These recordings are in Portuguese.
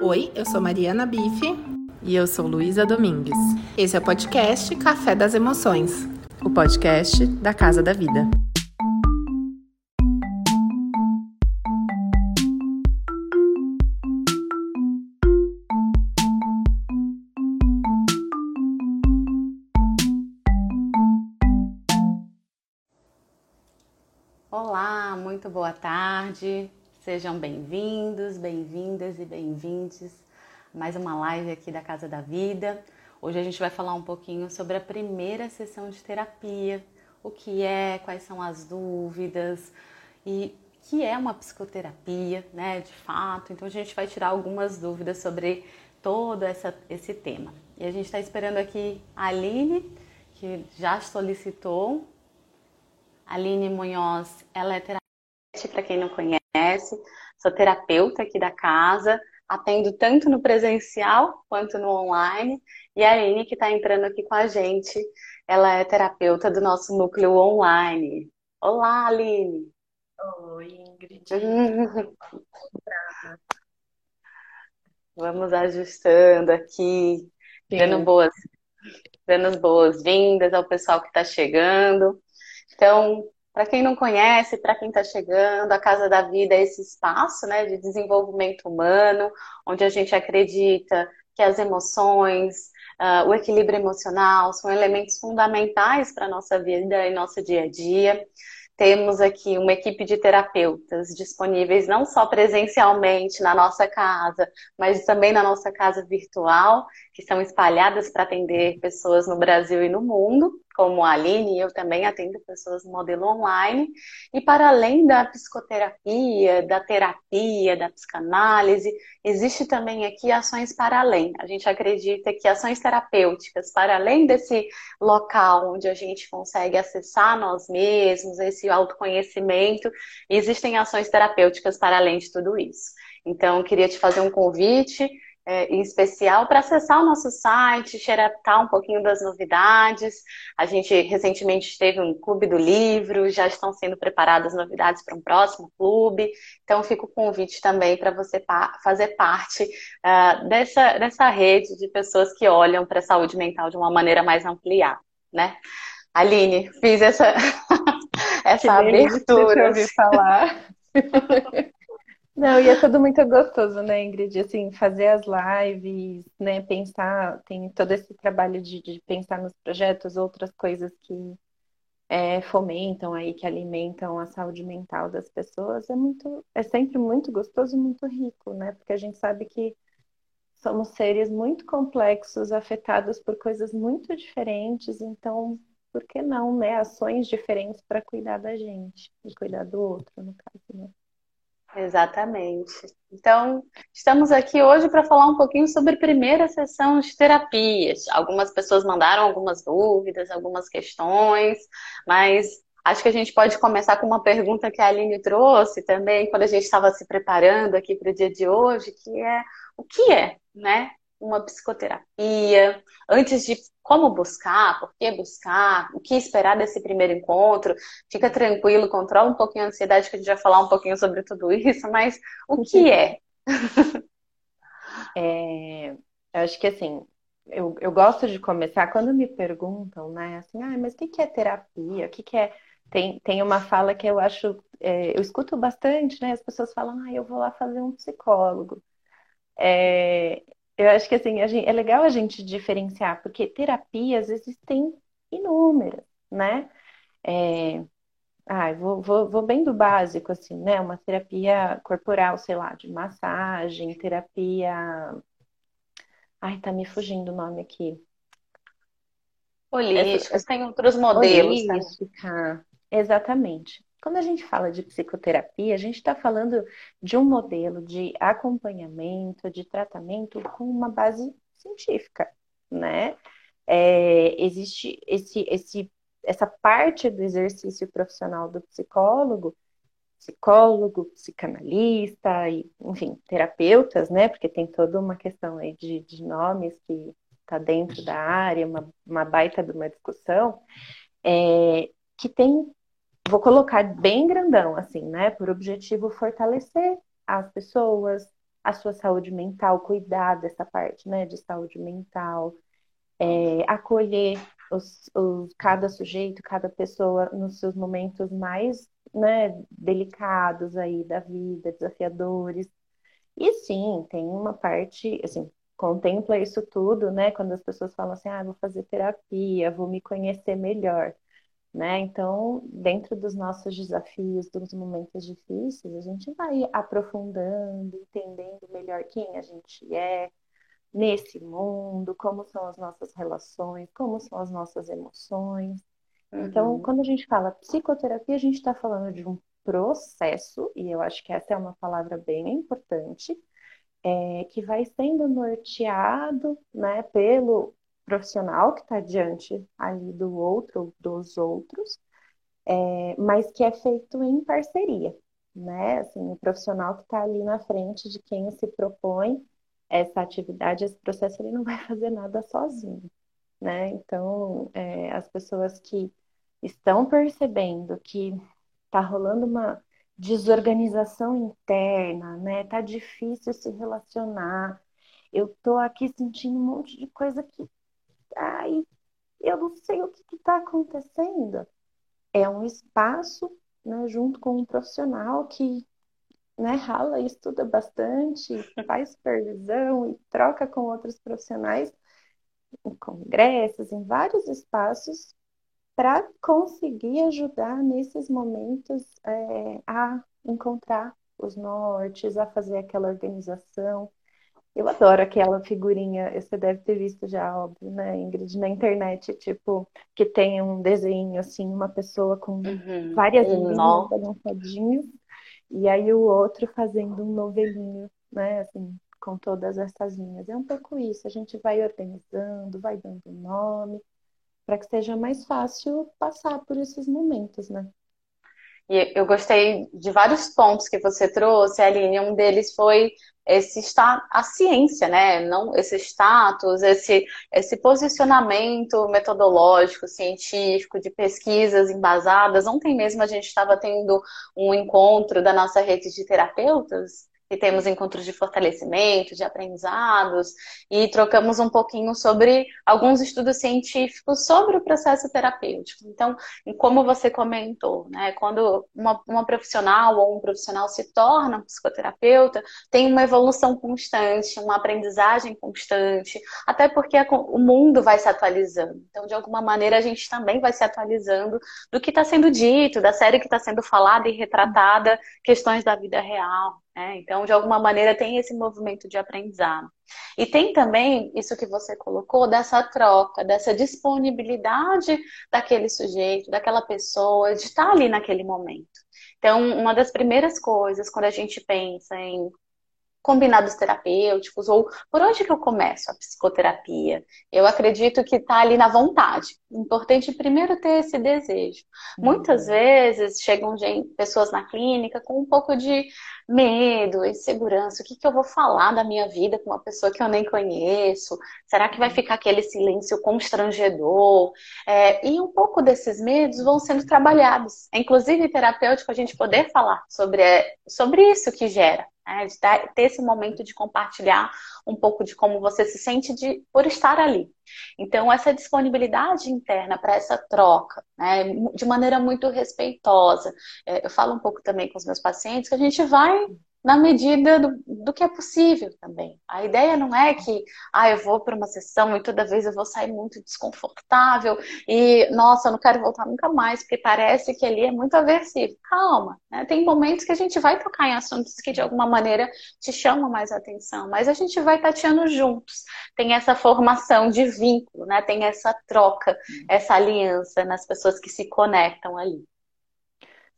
Oi, eu sou Mariana Bife. E eu sou Luísa Domingues. Esse é o podcast Café das Emoções o podcast da Casa da Vida. Olá, muito boa tarde. Sejam bem-vindos, bem-vindas e bem-vindes mais uma live aqui da Casa da Vida. Hoje a gente vai falar um pouquinho sobre a primeira sessão de terapia, o que é, quais são as dúvidas e que é uma psicoterapia, né, de fato. Então a gente vai tirar algumas dúvidas sobre todo essa, esse tema. E a gente está esperando aqui a Aline, que já solicitou. Aline Munhoz, ela é terapeuta, para quem não conhece conhece, sou terapeuta aqui da casa, atendo tanto no presencial quanto no online. E a Aline, que está entrando aqui com a gente, ela é terapeuta do nosso núcleo online. Olá, Aline! Oi, Ingrid. Vamos ajustando aqui, Sim. dando boas, dando boas-vindas ao pessoal que está chegando. Então, para quem não conhece, para quem está chegando, a Casa da Vida é esse espaço né, de desenvolvimento humano, onde a gente acredita que as emoções, uh, o equilíbrio emocional são elementos fundamentais para a nossa vida e nosso dia a dia. Temos aqui uma equipe de terapeutas disponíveis não só presencialmente na nossa casa, mas também na nossa casa virtual, que são espalhadas para atender pessoas no Brasil e no mundo como a Aline, eu também atendo pessoas no modelo online. E para além da psicoterapia, da terapia, da psicanálise, existe também aqui ações para além. A gente acredita que ações terapêuticas, para além desse local onde a gente consegue acessar nós mesmos, esse autoconhecimento, existem ações terapêuticas para além de tudo isso. Então, queria te fazer um convite é, em especial para acessar o nosso site, xeretar um pouquinho das novidades. A gente recentemente teve um clube do livro, já estão sendo preparadas novidades para um próximo clube. Então fica o convite também para você pa fazer parte uh, dessa, dessa rede de pessoas que olham para a saúde mental de uma maneira mais ampliada, né? Aline, fiz essa, essa abertura. De falar. Não, e é tudo muito gostoso, né, Ingrid? Assim, fazer as lives, né, pensar, tem todo esse trabalho de, de pensar nos projetos, outras coisas que é, fomentam aí, que alimentam a saúde mental das pessoas, é muito, é sempre muito gostoso e muito rico, né? Porque a gente sabe que somos seres muito complexos, afetados por coisas muito diferentes, então, por que não, né? Ações diferentes para cuidar da gente e cuidar do outro, no caso, né? Exatamente. Então, estamos aqui hoje para falar um pouquinho sobre primeira sessão de terapias. Algumas pessoas mandaram algumas dúvidas, algumas questões, mas acho que a gente pode começar com uma pergunta que a Aline trouxe também, quando a gente estava se preparando aqui para o dia de hoje, que é o que é, né? Uma psicoterapia, antes de como buscar, por que buscar, o que esperar desse primeiro encontro. Fica tranquilo, controla um pouquinho a ansiedade, que a gente vai falar um pouquinho sobre tudo isso, mas o que é? é eu acho que assim, eu, eu gosto de começar quando me perguntam, né, assim, ah, mas o que, que é terapia? O que, que é. Tem, tem uma fala que eu acho, é, eu escuto bastante, né? As pessoas falam, ah, eu vou lá fazer um psicólogo. É, eu acho que assim, gente, é legal a gente diferenciar, porque terapias existem inúmeras, né? É, ah, vou, vou, vou bem do básico, assim, né? Uma terapia corporal, sei lá, de massagem, terapia. Ai, tá me fugindo o nome aqui. Holísticas, tem outros modelos. Holística, exatamente. Quando a gente fala de psicoterapia, a gente está falando de um modelo de acompanhamento, de tratamento com uma base científica, né? É, existe esse, esse, essa parte do exercício profissional do psicólogo, psicólogo, psicanalista, e, enfim, terapeutas, né? Porque tem toda uma questão aí de, de nomes que está dentro da área, uma, uma baita de uma discussão, é, que tem vou colocar bem grandão, assim, né? Por objetivo fortalecer as pessoas, a sua saúde mental, cuidar dessa parte, né, de saúde mental, é, acolher os, os, cada sujeito, cada pessoa nos seus momentos mais né, delicados aí da vida, desafiadores. E sim, tem uma parte, assim, contempla isso tudo, né? Quando as pessoas falam assim, ah, vou fazer terapia, vou me conhecer melhor, né? Então, dentro dos nossos desafios, dos momentos difíceis, a gente vai aprofundando, entendendo melhor quem a gente é nesse mundo, como são as nossas relações, como são as nossas emoções. Então, uhum. quando a gente fala psicoterapia, a gente está falando de um processo, e eu acho que essa é uma palavra bem importante, é, que vai sendo norteado né, pelo profissional que está diante ali do outro, dos outros, é, mas que é feito em parceria, né? Assim, o profissional que está ali na frente de quem se propõe essa atividade, esse processo, ele não vai fazer nada sozinho, né? Então, é, as pessoas que estão percebendo que está rolando uma desorganização interna, né? Tá difícil se relacionar. Eu tô aqui sentindo um monte de coisa que, ai, eu não sei o que está acontecendo. É um espaço, né, junto com um profissional que, né, rala e estuda bastante, faz supervisão e troca com outros profissionais em congressos, em vários espaços para conseguir ajudar nesses momentos é, a encontrar os nortes, a fazer aquela organização. Eu adoro aquela figurinha, você deve ter visto já, óbvio, né, Ingrid, na internet, tipo, que tem um desenho, assim, uma pessoa com uhum. várias linhas balançadinhas, e aí o outro fazendo um novelinho, né, assim, com todas essas linhas. É um pouco isso, a gente vai organizando, vai dando nome, para que seja mais fácil passar por esses momentos, né? E eu gostei de vários pontos que você trouxe, Aline. Um deles foi esse está a ciência, né? Não esse status, esse esse posicionamento metodológico, científico, de pesquisas embasadas. Ontem mesmo a gente estava tendo um encontro da nossa rede de terapeutas e temos encontros de fortalecimento, de aprendizados, e trocamos um pouquinho sobre alguns estudos científicos sobre o processo terapêutico. Então, como você comentou, né, quando uma, uma profissional ou um profissional se torna psicoterapeuta, tem uma evolução constante, uma aprendizagem constante, até porque o mundo vai se atualizando. Então, de alguma maneira, a gente também vai se atualizando do que está sendo dito, da série que está sendo falada e retratada, questões da vida real. Né? Então, de alguma maneira, tem esse movimento de aprendizado. E tem também isso que você colocou, dessa troca, dessa disponibilidade daquele sujeito, daquela pessoa, de estar ali naquele momento. Então, uma das primeiras coisas, quando a gente pensa em combinados terapêuticos, ou por onde que eu começo a psicoterapia? Eu acredito que está ali na vontade. Importante primeiro ter esse desejo. Uhum. Muitas vezes chegam gente, pessoas na clínica com um pouco de medo, insegurança. O que, que eu vou falar da minha vida com uma pessoa que eu nem conheço? Será que vai ficar aquele silêncio constrangedor? É, e um pouco desses medos vão sendo trabalhados. É, inclusive, terapêutico, a gente poder falar sobre, é, sobre isso que gera né? de ter esse momento de compartilhar um pouco de como você se sente de, por estar ali. Então, essa disponibilidade interna para essa troca, né, de maneira muito respeitosa. É, eu falo um pouco também com os meus pacientes que a gente vai na medida do, do, que é possível também. A ideia não é que, ah, eu vou para uma sessão e toda vez eu vou sair muito desconfortável e, nossa, eu não quero voltar nunca mais, porque parece que ali é muito aversivo. Calma, né? Tem momentos que a gente vai tocar em assuntos que de alguma maneira te chamam mais atenção, mas a gente vai tateando juntos. Tem essa formação de vínculo, né? Tem essa troca, essa aliança nas pessoas que se conectam ali.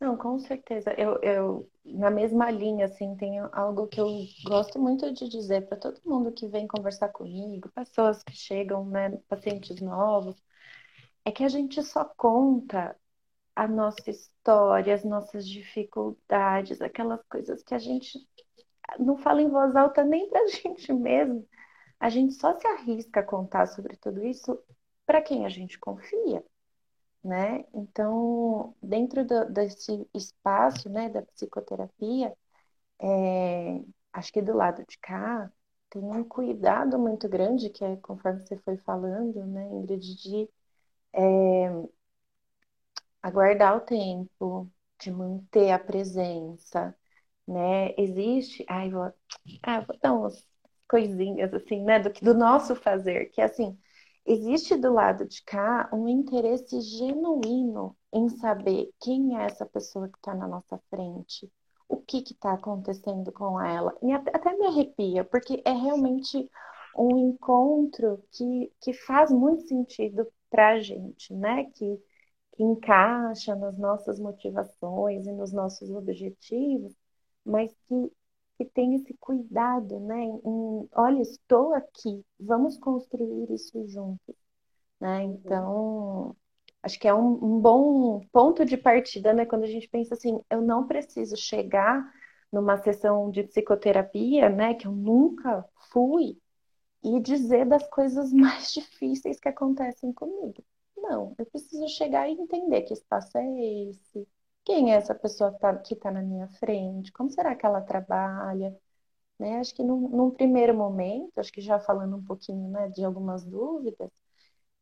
Não, com certeza. Eu, eu, na mesma linha, assim, tem algo que eu gosto muito de dizer para todo mundo que vem conversar comigo, pessoas que chegam, né, pacientes novos, é que a gente só conta a nossa história, as nossas dificuldades, aquelas coisas que a gente não fala em voz alta nem pra gente mesmo. A gente só se arrisca a contar sobre tudo isso para quem a gente confia né? Então, dentro do, desse espaço, né, da psicoterapia, é, acho que do lado de cá tem um cuidado muito grande, que é conforme você foi falando, né, Ingrid, de é, aguardar o tempo, de manter a presença, né? Existe, ai, vou, ah, vou dar umas coisinhas assim, né, do, do nosso fazer, que é assim, existe do lado de cá um interesse genuíno em saber quem é essa pessoa que está na nossa frente, o que está acontecendo com ela. E até, me arrepia, porque é realmente um encontro que, que faz muito sentido para a gente, né? Que, que encaixa nas nossas motivações e nos nossos objetivos, mas que, que tem esse cuidado, né? Em, olha, estou aqui, vamos construir isso juntos, né? Então, acho que é um, um bom ponto de partida, né? Quando a gente pensa assim, eu não preciso chegar numa sessão de psicoterapia, né? Que eu nunca fui e dizer das coisas mais difíceis que acontecem comigo. Não, eu preciso chegar e entender que espaço é esse, quem é essa pessoa que está tá na minha frente, como será que ela trabalha, né? Acho que num, num primeiro momento, acho que já falando um pouquinho, né, de algumas dúvidas,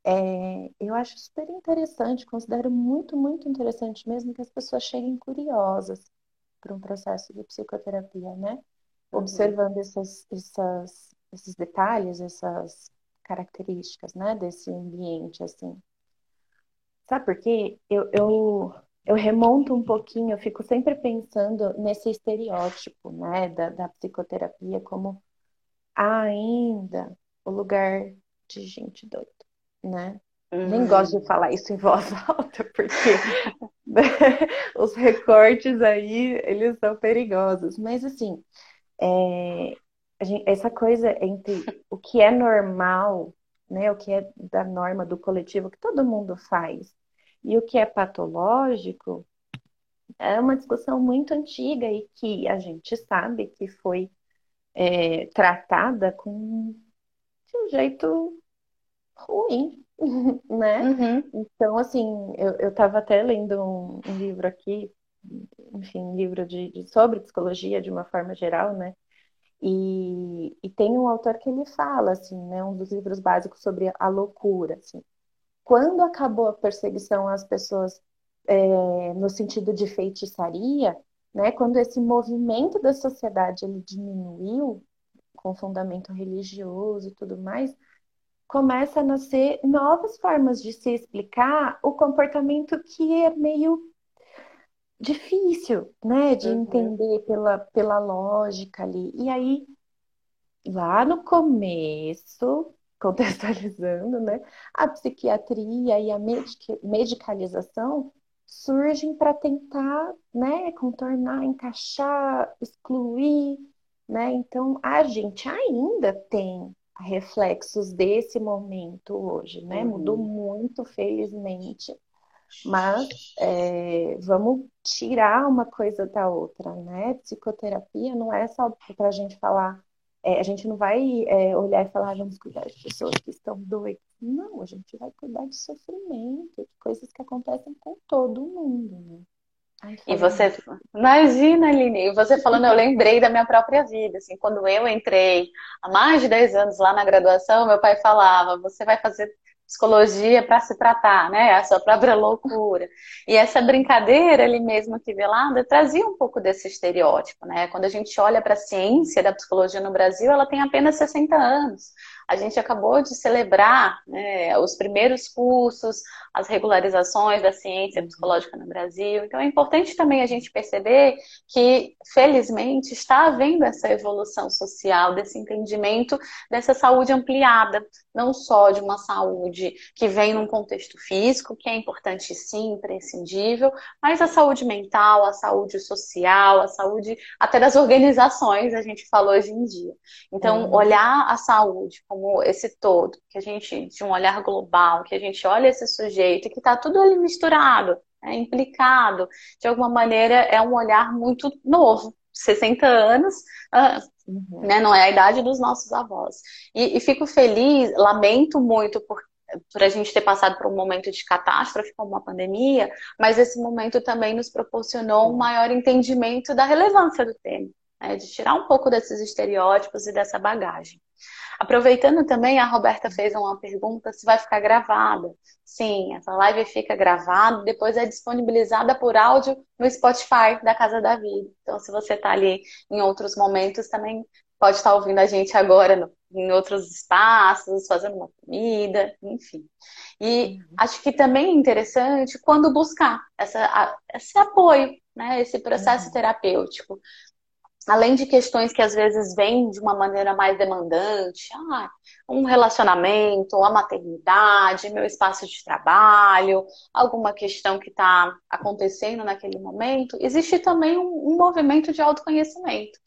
é, eu acho super interessante, considero muito, muito interessante mesmo que as pessoas cheguem curiosas para um processo de psicoterapia, né? Uhum. Observando essas, essas, esses detalhes, essas características, né, desse ambiente, assim. Sabe por quê? Eu, eu, eu remonto um pouquinho, eu fico sempre pensando nesse estereótipo, né, da, da psicoterapia como ainda o lugar de gente doida né? Uhum. Nem gosto de falar isso em voz alta, porque os recortes aí, eles são perigosos. Mas, assim, é, gente, essa coisa entre o que é normal, né, o que é da norma do coletivo, que todo mundo faz, e o que é patológico, é uma discussão muito antiga e que a gente sabe que foi é, tratada com de um jeito ruim, né? Uhum. Então, assim, eu estava até lendo um, um, livro aqui, enfim, um livro de, de, sobre psicologia de uma forma geral, né? E, e tem um autor que ele fala, assim, né? Um dos livros básicos sobre a loucura, assim. Quando acabou a perseguição às pessoas é, no sentido de feitiçaria, né? Quando esse movimento da sociedade ele diminuiu com fundamento religioso e tudo mais, começa a nascer novas formas de se explicar o comportamento que é meio difícil, né, de uhum. entender pela, pela lógica ali. E aí, lá no começo, contextualizando, né, a psiquiatria e a medicalização surgem para tentar, né, contornar, encaixar, excluir, né? Então, a gente ainda tem reflexos desse momento hoje, né? Uhum. Mudou muito, felizmente. Mas é, vamos tirar uma coisa da outra, né? Psicoterapia não é só para a gente falar, é, a gente não vai é, olhar e falar, ah, vamos cuidar de pessoas que estão doidas. Não, a gente vai cuidar de sofrimento, de coisas que acontecem com todo mundo, né? Ai, e você, imagina, Aline, você falando, eu lembrei da minha própria vida, assim, quando eu entrei há mais de 10 anos lá na graduação, meu pai falava, você vai fazer psicologia para se tratar, né, a sua própria loucura. E essa brincadeira ali mesmo aqui velada trazia um pouco desse estereótipo, né, quando a gente olha para a ciência da psicologia no Brasil, ela tem apenas 60 anos, a gente acabou de celebrar né, os primeiros cursos, as regularizações da ciência psicológica no Brasil. Então é importante também a gente perceber que, felizmente, está havendo essa evolução social, desse entendimento dessa saúde ampliada, não só de uma saúde que vem num contexto físico, que é importante sim, imprescindível, mas a saúde mental, a saúde social, a saúde até das organizações, a gente falou hoje em dia. Então, uhum. olhar a saúde como esse todo, que a gente, de um olhar global, que a gente olha esse sujeito, que está tudo ali misturado, é, implicado, de alguma maneira é um olhar muito novo, 60 anos, uh, uhum. né, não é a idade dos nossos avós. E, e fico feliz, lamento muito por, por a gente ter passado por um momento de catástrofe como uma pandemia, mas esse momento também nos proporcionou um maior entendimento da relevância do tema né? de tirar um pouco desses estereótipos e dessa bagagem. Aproveitando também, a Roberta fez uma pergunta se vai ficar gravada. Sim, essa live fica gravada, depois é disponibilizada por áudio no Spotify da Casa da Vida. Então, se você está ali em outros momentos, também pode estar tá ouvindo a gente agora no, em outros espaços, fazendo uma comida, enfim. E uhum. acho que também é interessante quando buscar essa, a, esse apoio, né, esse processo uhum. terapêutico além de questões que às vezes vêm de uma maneira mais demandante, ah, um relacionamento, a maternidade, meu espaço de trabalho, alguma questão que está acontecendo naquele momento, existe também um, um, movimento de autoconhecimento.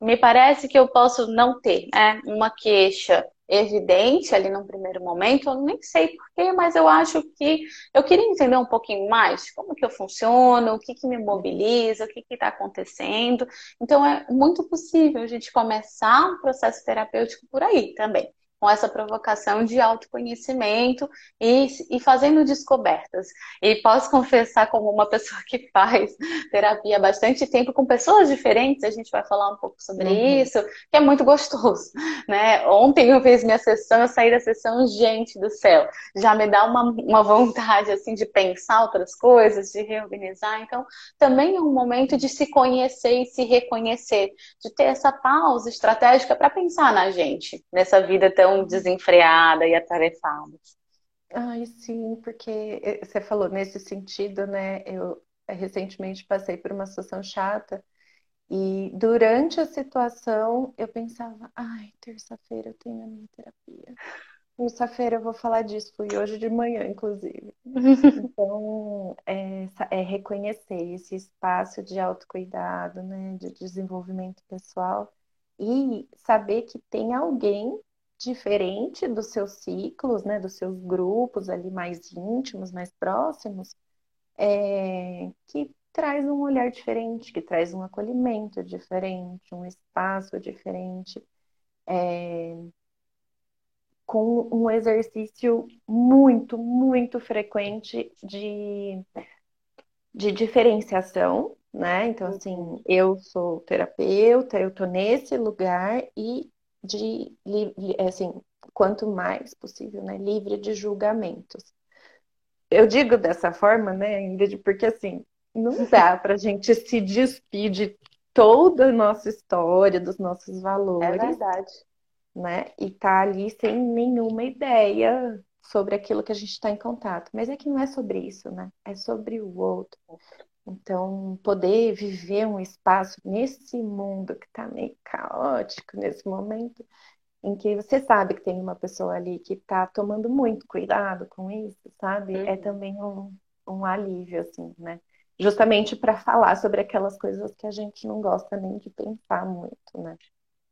Me parece que eu posso não ter né, uma queixa evidente ali num primeiro momento, eu nem sei porquê, mas eu acho que eu queria entender um pouquinho mais como que eu funciono, o que, que me mobiliza, o que está acontecendo. Então é muito possível a gente começar um processo terapêutico por aí também com essa provocação de autoconhecimento e, e fazendo descobertas. E posso confessar, como uma pessoa que faz terapia há bastante tempo com pessoas diferentes, a gente vai falar um pouco sobre uhum. isso, que é muito gostoso. Né? Ontem eu fiz minha sessão, eu saí da sessão, gente do céu, já me dá uma, uma vontade assim de pensar outras coisas, de reorganizar. Então, também é um momento de se conhecer e se reconhecer, de ter essa pausa estratégica para pensar na gente, nessa vida tão tão desenfreada e atarefada. Ai, sim, porque eh, você falou nesse sentido, né? Eu recentemente passei por uma situação chata e durante a situação eu pensava, ai, terça-feira eu tenho a minha terapia. Terça-feira eu vou falar disso, fui hoje de manhã, inclusive. Então, é, é, reconhecer esse espaço de autocuidado, né, de desenvolvimento pessoal e saber que tem alguém diferente dos seus ciclos, né, dos seus grupos ali mais íntimos, mais próximos, é, que traz um olhar diferente, que traz um acolhimento diferente, um espaço diferente, é, com um exercício muito, muito frequente de, de diferenciação, né? Então, assim, eu sou terapeuta, eu tô nesse lugar e de, assim, quanto mais possível, né, livre de julgamentos. Eu digo dessa forma, né, Ingrid, porque assim, não dá para a gente se despir de toda a nossa história, dos nossos valores. É verdade. Né? E tá ali sem nenhuma ideia sobre aquilo que a gente está em contato. Mas é que não é sobre isso, né? É sobre o outro. Então, poder viver um espaço nesse mundo que está meio caótico nesse momento, em que você sabe que tem uma pessoa ali que está tomando muito cuidado com isso, sabe? É uhum. É também um, um alívio, assim, né? Justamente para falar sobre aquelas coisas que a gente não gosta nem de pensar muito, né?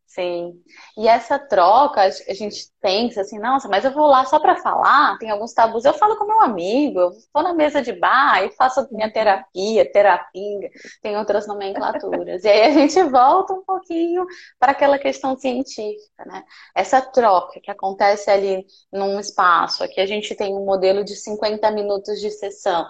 Sim. E essa troca, a gente pensa assim, nossa, mas eu vou lá só para falar, tem alguns tabus. Eu falo com meu amigo, eu vou na mesa de bar e faço minha terapia, terapinga, tem outras nomenclaturas. e aí a gente volta um pouquinho para aquela questão científica, né? Essa troca que acontece ali num espaço, aqui a gente tem um modelo de 50 minutos de sessão.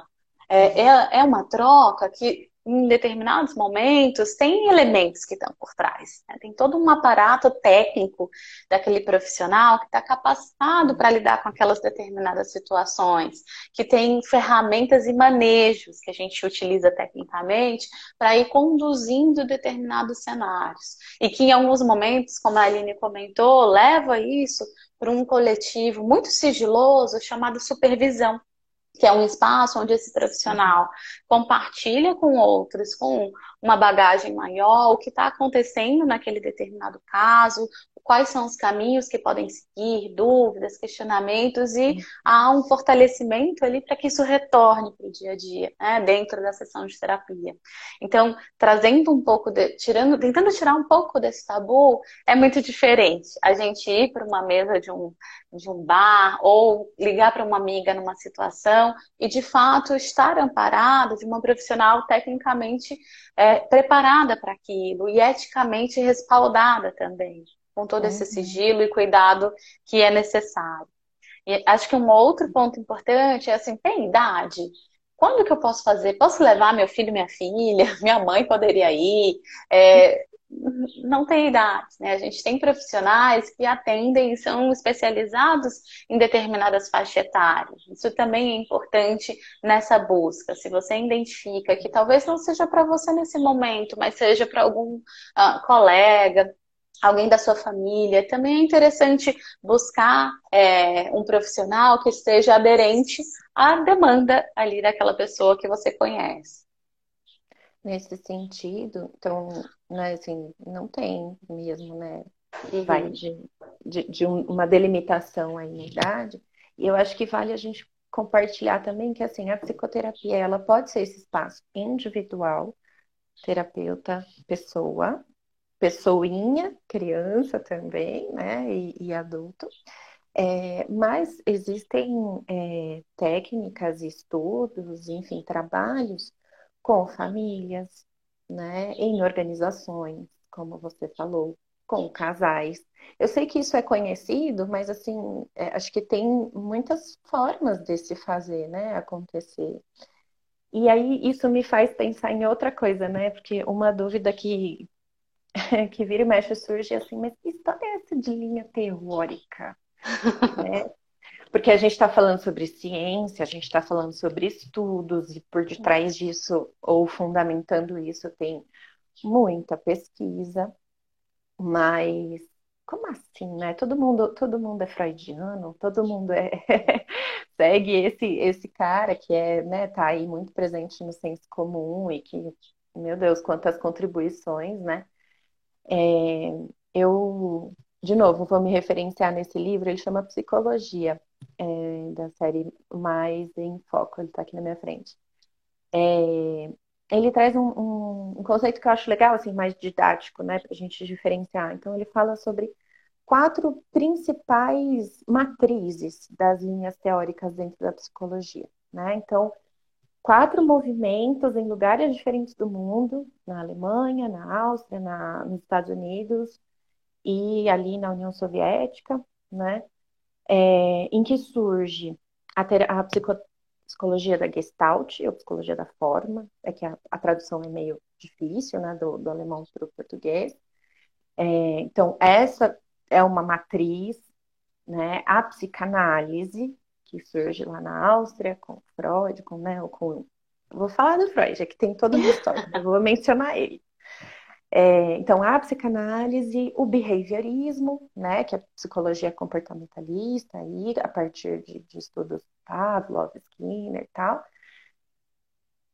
É, é, é uma troca que em determinados momentos, tem elementos que estão por trás. Né? Tem todo um aparato técnico daquele profissional que está capacitado para lidar com aquelas determinadas situações, que tem ferramentas e manejos que a gente utiliza tecnicamente para ir conduzindo determinados cenários. E que em alguns momentos, como a Aline comentou, leva isso para um coletivo muito sigiloso chamado supervisão que é um espaço onde esse profissional compartilha com outros, com uma bagagem maior, o que está acontecendo naquele determinado caso, quais são os caminhos que podem seguir, dúvidas, questionamentos, e há um fortalecimento ali para que isso retorne para o dia a dia, né, dentro da sessão de terapia. Então, trazendo um pouco, de, tirando, tentando tirar um pouco desse tabu, é muito diferente. A gente ir para uma mesa de um, de um bar ou ligar para uma amiga numa situação e, de fato, estar amparado de uma profissional tecnicamente é, preparada para aquilo e eticamente respaldada também com todo esse uhum. sigilo e cuidado que é necessário. E acho que um outro ponto importante é assim, tem idade? Quando que eu posso fazer? Posso levar meu filho e minha filha? Minha mãe poderia ir? É, não tem idade, né? A gente tem profissionais que atendem e são especializados em determinadas faixas etárias. Isso também é importante nessa busca. Se você identifica que talvez não seja para você nesse momento, mas seja para algum uh, colega, alguém da sua família, também é interessante buscar é, um profissional que esteja aderente à demanda ali daquela pessoa que você conhece. Nesse sentido, então, né, assim, não tem mesmo, né? Uhum. Vai de, de, de, uma delimitação aí na idade. E eu acho que vale a gente compartilhar também que, assim, a psicoterapia, ela pode ser esse espaço individual, terapeuta, pessoa, pessoinha, criança também, né, e, e adulto. É, mas existem é, técnicas, estudos, enfim, trabalhos com famílias, né, em organizações, como você falou, com casais. Eu sei que isso é conhecido, mas assim, é, acho que tem muitas formas de se fazer, né, acontecer. E aí isso me faz pensar em outra coisa, né? Porque uma dúvida que que vira e mexe surge assim, mas que história é essa de linha teórica? né? Porque a gente está falando sobre ciência, a gente está falando sobre estudos, e por detrás disso, ou fundamentando isso, tem muita pesquisa, mas como assim, né? Todo mundo, todo mundo é freudiano, todo mundo é segue esse esse cara que é, né, tá aí muito presente no senso comum e que, meu Deus, quantas contribuições, né? É, eu, de novo, vou me referenciar nesse livro, ele chama Psicologia é, da série Mais em Foco, ele está aqui na minha frente. É, ele traz um, um, um, conceito que eu acho legal, assim, mais didático, né, para a gente diferenciar. Então, ele fala sobre quatro principais matrizes das linhas teóricas dentro da psicologia, né? Então, quatro movimentos em lugares diferentes do mundo, na Alemanha, na Áustria, na, nos Estados Unidos e ali na União Soviética, né? é, em que surge a, a psicologia da Gestalt, ou psicologia da forma, é que a, a tradução é meio difícil, né, do, do alemão para o português. É, então, essa é uma matriz, né, a psicanálise, que surge lá na Áustria, com Freud, com, né, com... Vou falar do Freud, é que tem toda uma história, eu vou mencionar ele. É, então, a psicanálise, o behaviorismo, né, que é a psicologia comportamentalista, aí, a partir de, de estudos Pavlov, Skinner e tal,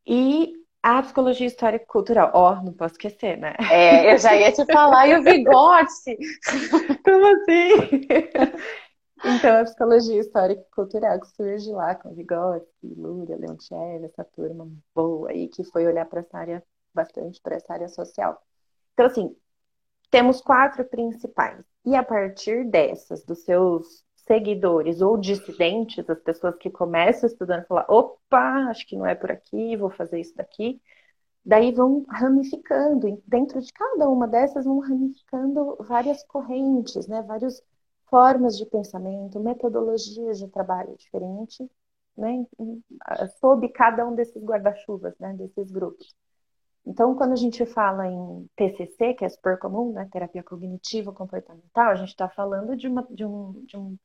e a psicologia histórica cultural. Ó, oh, não posso esquecer, né? É, eu já ia te falar, e o bigode? Como assim? Então, a psicologia histórica cultural que surge lá com Vygotsky, Luria, Leontiev, essa turma boa aí que foi olhar para essa área, bastante para essa área social. Então, assim, temos quatro principais. E a partir dessas, dos seus seguidores ou dissidentes, as pessoas que começam estudando, falar, opa, acho que não é por aqui, vou fazer isso daqui. Daí vão ramificando, e dentro de cada uma dessas vão ramificando várias correntes, né? Várias formas de pensamento, metodologias de trabalho diferentes, né? Sob cada um desses guarda-chuvas, né? Desses grupos. Então, quando a gente fala em TCC, que é super comum, né, terapia cognitiva comportamental, a gente está falando de uma, de, um, de, um,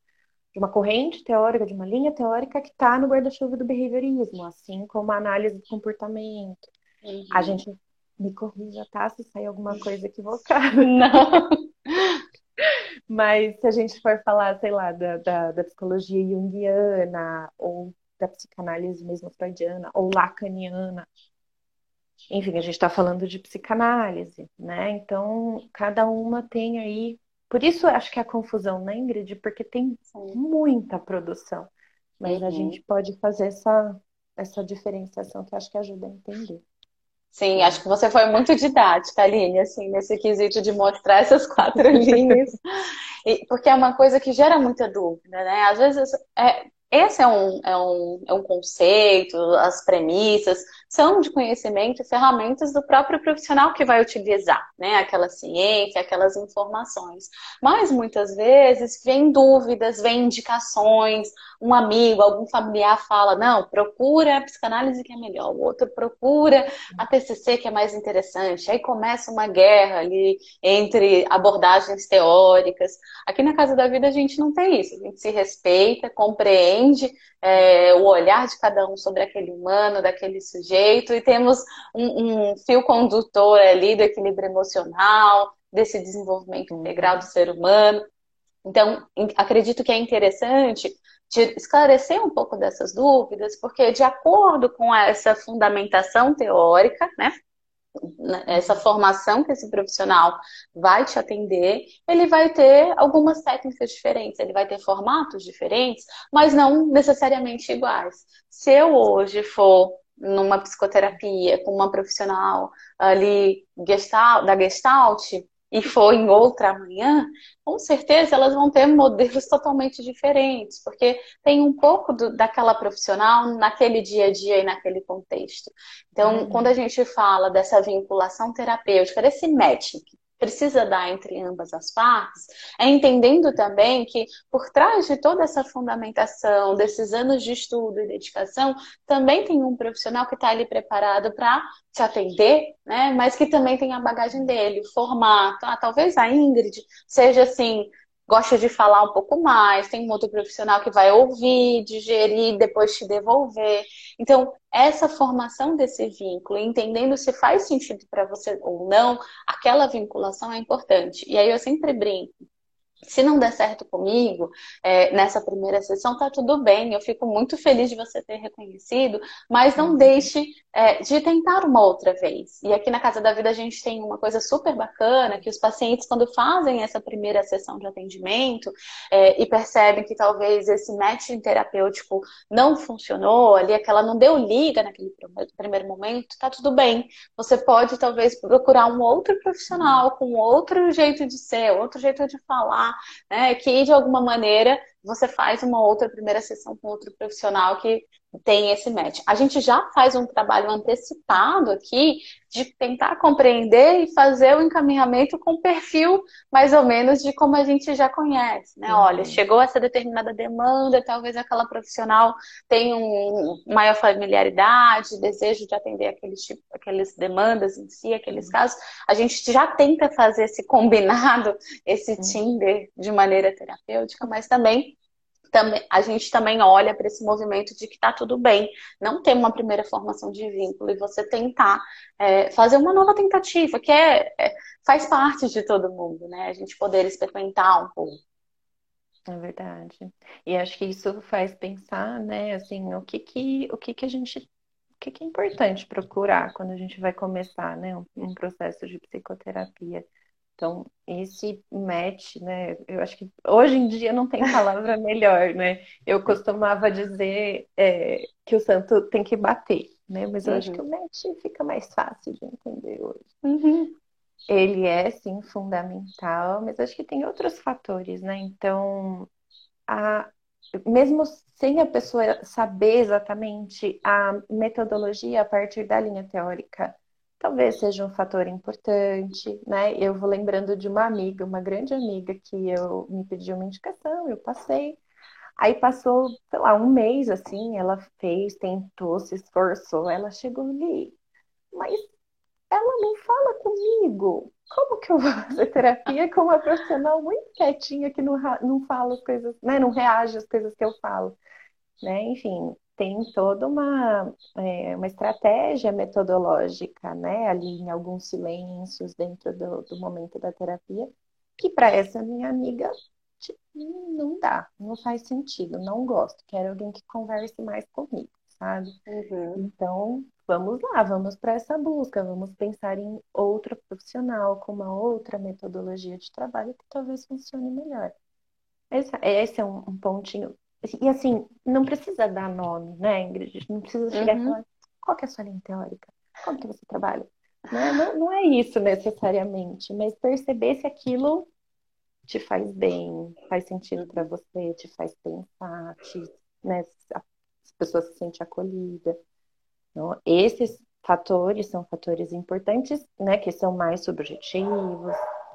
de uma corrente teórica, de uma linha teórica que está no guarda-chuva do behaviorismo, assim como a análise do comportamento. Uhum. A gente me corrija, tá? Se sair alguma coisa equivocada. Não. Mas se a gente for falar, sei lá, da, da, da psicologia junguiana, ou da psicanálise mesmo freudiana, ou lacaniana, enfim, a gente está falando de psicanálise, né? Então, cada uma tem aí. Por isso acho que é a confusão, né, Ingrid? Porque tem muita produção. Mas uhum. a gente pode fazer essa, essa diferenciação que acho que ajuda a entender. Sim, acho que você foi muito didática, Aline, assim, nesse quesito de mostrar essas quatro linhas. E, porque é uma coisa que gera muita dúvida, né? Às vezes é, esse é um, é, um, é um conceito, as premissas, são de conhecimento, ferramentas do próprio profissional que vai utilizar, né? Aquela ciência, aquelas informações. Mas muitas vezes vem dúvidas, vem indicações, um amigo, algum familiar fala, não, procura a psicanálise que é melhor, o outro procura a TCC que é mais interessante. Aí começa uma guerra ali entre abordagens teóricas. Aqui na Casa da Vida a gente não tem isso, a gente se respeita, compreende é, o olhar de cada um sobre aquele humano, daquele sujeito, e temos um, um fio condutor ali do equilíbrio emocional, desse desenvolvimento integral do ser humano. Então, acredito que é interessante esclarecer um pouco dessas dúvidas, porque de acordo com essa fundamentação teórica, né, essa formação que esse profissional vai te atender, ele vai ter algumas técnicas diferentes, ele vai ter formatos diferentes, mas não necessariamente iguais. Se eu hoje for numa psicoterapia com uma profissional ali gestalt, da Gestalt, e for em outra amanhã, com certeza elas vão ter modelos totalmente diferentes, porque tem um pouco do, daquela profissional naquele dia a dia e naquele contexto. Então, uhum. quando a gente fala dessa vinculação terapêutica, desse matching precisa dar entre ambas as partes, é entendendo também que por trás de toda essa fundamentação, desses anos de estudo e dedicação, também tem um profissional que está ali preparado para te atender, né? Mas que também tem a bagagem dele, o formato. Ah, talvez a Ingrid seja assim, gosta de falar um pouco mais, tem um outro profissional que vai ouvir, digerir, depois te devolver. Então, essa formação desse vínculo, entendendo se faz sentido para você ou não, aquela vinculação é importante. E aí eu sempre brinco. Se não der certo comigo é, nessa primeira sessão, tá tudo bem. Eu fico muito feliz de você ter reconhecido, mas não uhum. deixe é, de tentar uma outra vez. E aqui na Casa da Vida a gente tem uma coisa super bacana, que os pacientes, quando fazem essa primeira sessão de atendimento é, e percebem que talvez esse matching terapêutico não funcionou, ali aquela não deu liga naquele primeiro momento, tá tudo bem. Você pode talvez procurar um outro profissional com outro jeito de ser, outro jeito de falar, né, que de alguma maneira você faz uma outra primeira sessão com outro profissional que tem esse match. A gente já faz um trabalho antecipado aqui de tentar compreender e fazer o encaminhamento com perfil mais ou menos de como a gente já conhece, né? Uhum. Olha, chegou essa determinada demanda, talvez aquela profissional tenha um maior familiaridade, desejo de atender aqueles tipo, aquelas demandas em si, aqueles uhum. casos. A gente já tenta fazer esse combinado, esse uhum. Tinder de maneira terapêutica, mas também, a gente também olha para esse movimento de que está tudo bem, não ter uma primeira formação de vínculo e você tentar é, fazer uma nova tentativa, que é, é, faz parte de todo mundo, né? A gente poder experimentar um pouco. É verdade. E acho que isso faz pensar, né, assim, o que que, o que que a gente, o que que é importante procurar quando a gente vai começar, né, um, um processo de psicoterapia. Então, esse match, né? Eu acho que hoje em dia não tem palavra melhor, né? Eu costumava dizer é, que o santo tem que bater, né? Mas eu uhum. acho que o uhum. match fica mais fácil de entender hoje. Uhum. Ele é, sim, fundamental, mas acho que tem outros fatores, né? Então, a, mesmo sem a pessoa saber exatamente a metodologia a partir da linha teórica, talvez seja um fator importante, né? Eu vou lembrando de uma amiga, uma grande amiga, que eu me pediu uma indicação, eu passei. Aí passou, sei lá, um mês assim, ela fez, tentou, se esforçou, ela chegou ali, mas ela não fala comigo. Como que eu vou fazer terapia com uma profissional muito quietinha que não, não fala as coisas, né? Não reage às coisas que eu falo, né? Enfim, tem toda uma, é, uma estratégia metodológica, né, ali em alguns silêncios dentro do, do momento da terapia, que para essa minha amiga tipo, não dá, não faz sentido, não gosto, quero alguém que converse mais comigo, sabe? Uhum. Então, vamos lá, vamos para essa busca, vamos pensar em outro profissional com uma outra metodologia de trabalho que talvez funcione melhor. Esse, esse é um, um pontinho e assim, não precisa dar nome, né, Ingrid? Não precisa chegar uhum. e falar qual que é a sua linha teórica, como que você trabalha. Não, não, não é isso necessariamente, mas perceber se aquilo te faz bem, faz sentido para você, te faz pensar, te, né, a pessoa se sente acolhida. Então, esses fatores são fatores importantes, né, que são mais subjetivos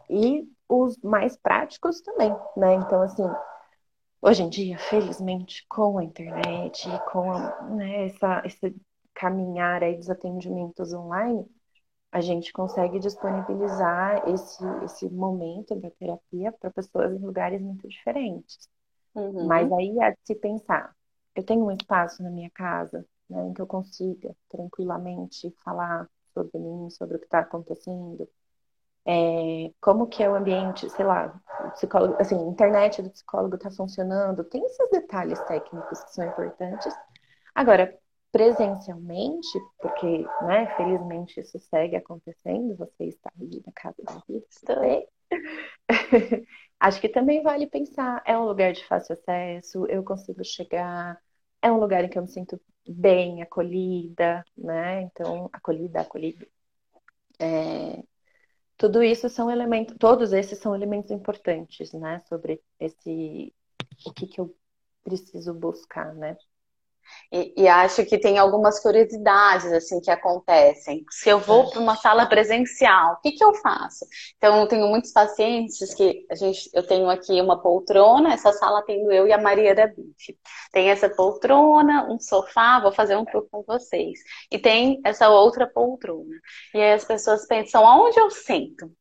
e os mais práticos também, né? Então, assim, hoje em dia, felizmente, com a internet, com né, essa, esse caminhar aí dos atendimentos online, a gente consegue disponibilizar esse, esse momento da terapia para pessoas em lugares muito diferentes. Uhum. Mas aí há de se pensar, eu tenho um espaço na minha casa né, em que eu consiga tranquilamente falar sobre mim, sobre o que está acontecendo, é, como que é o ambiente, sei lá, psicólogo, assim, a internet do psicólogo está funcionando, tem esses detalhes técnicos que são importantes. Agora, presencialmente, porque, né, felizmente isso segue acontecendo, você está ali na casa da vida também. Acho que também vale pensar, é um lugar de fácil acesso, eu consigo chegar, é um lugar em que eu me sinto bem, acolhida, né? Então, acolhida, acolhida. É, tudo isso são elementos, todos esses são elementos importantes, né? Sobre esse, o que que eu preciso buscar, né? E, e, acho que tem algumas curiosidades assim que acontecem. Se eu vou para uma sala presencial, o que, que eu faço? Então, eu tenho muitos pacientes que a gente, eu tenho aqui uma poltrona, essa sala tendo eu e a Maria da Bife. Tem essa poltrona, um sofá, vou fazer um tour com vocês. E tem essa outra poltrona. E aí as pessoas pensam, aonde eu sento?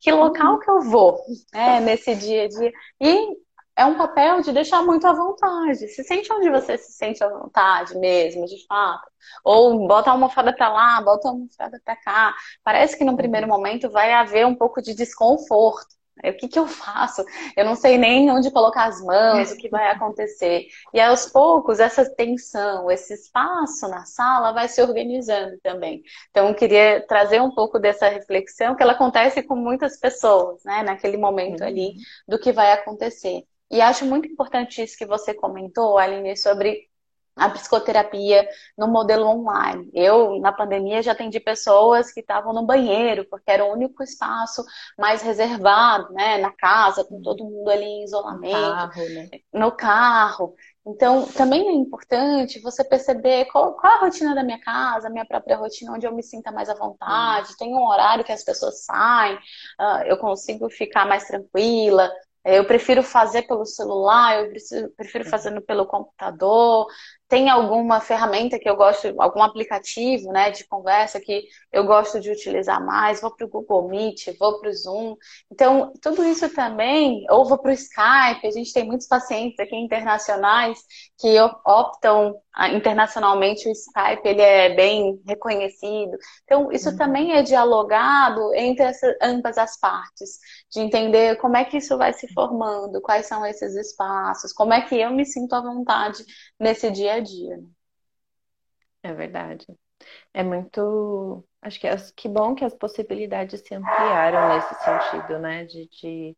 Que local que eu vou é, nesse dia a dia? E é um papel de deixar muito à vontade. Se sente onde você se sente à vontade mesmo, de fato. Ou bota a almofada para lá, bota a almofada para cá. Parece que no primeiro momento vai haver um pouco de desconforto. O que, que eu faço? Eu não sei nem onde colocar as mãos, o que vai acontecer. E aos poucos, essa tensão, esse espaço na sala vai se organizando também. Então, eu queria trazer um pouco dessa reflexão que ela acontece com muitas pessoas, né, naquele momento ali, uhum. do que vai acontecer. E acho muito importante isso que você comentou, Aline, sobre a psicoterapia no modelo online. Eu, na pandemia, já atendi pessoas que estavam no banheiro, porque era o único espaço mais reservado, né, na casa, com todo mundo ali em isolamento, no carro. Né? No carro. Então, também é importante você perceber qual, qual, a rotina da minha casa, a minha própria rotina, onde eu me sinta mais à vontade. Tem um horário que as pessoas saem, uh, eu consigo ficar mais tranquila, eu prefiro fazer pelo celular, eu prefiro, prefiro fazer pelo computador. Tem alguma ferramenta que eu gosto, algum aplicativo né, de conversa que eu gosto de utilizar mais? Vou para o Google Meet, vou para o Zoom. Então, tudo isso também, ou vou para o Skype. A gente tem muitos pacientes aqui internacionais que optam ah, internacionalmente o Skype, ele é bem reconhecido. Então, isso uhum. também é dialogado entre essa, ambas as partes, de entender como é que isso vai se formando, quais são esses espaços, como é que eu me sinto à vontade nesse dia a dia. Né? É verdade. É muito. Acho que é que bom que as possibilidades se ampliaram nesse sentido, né? De, de,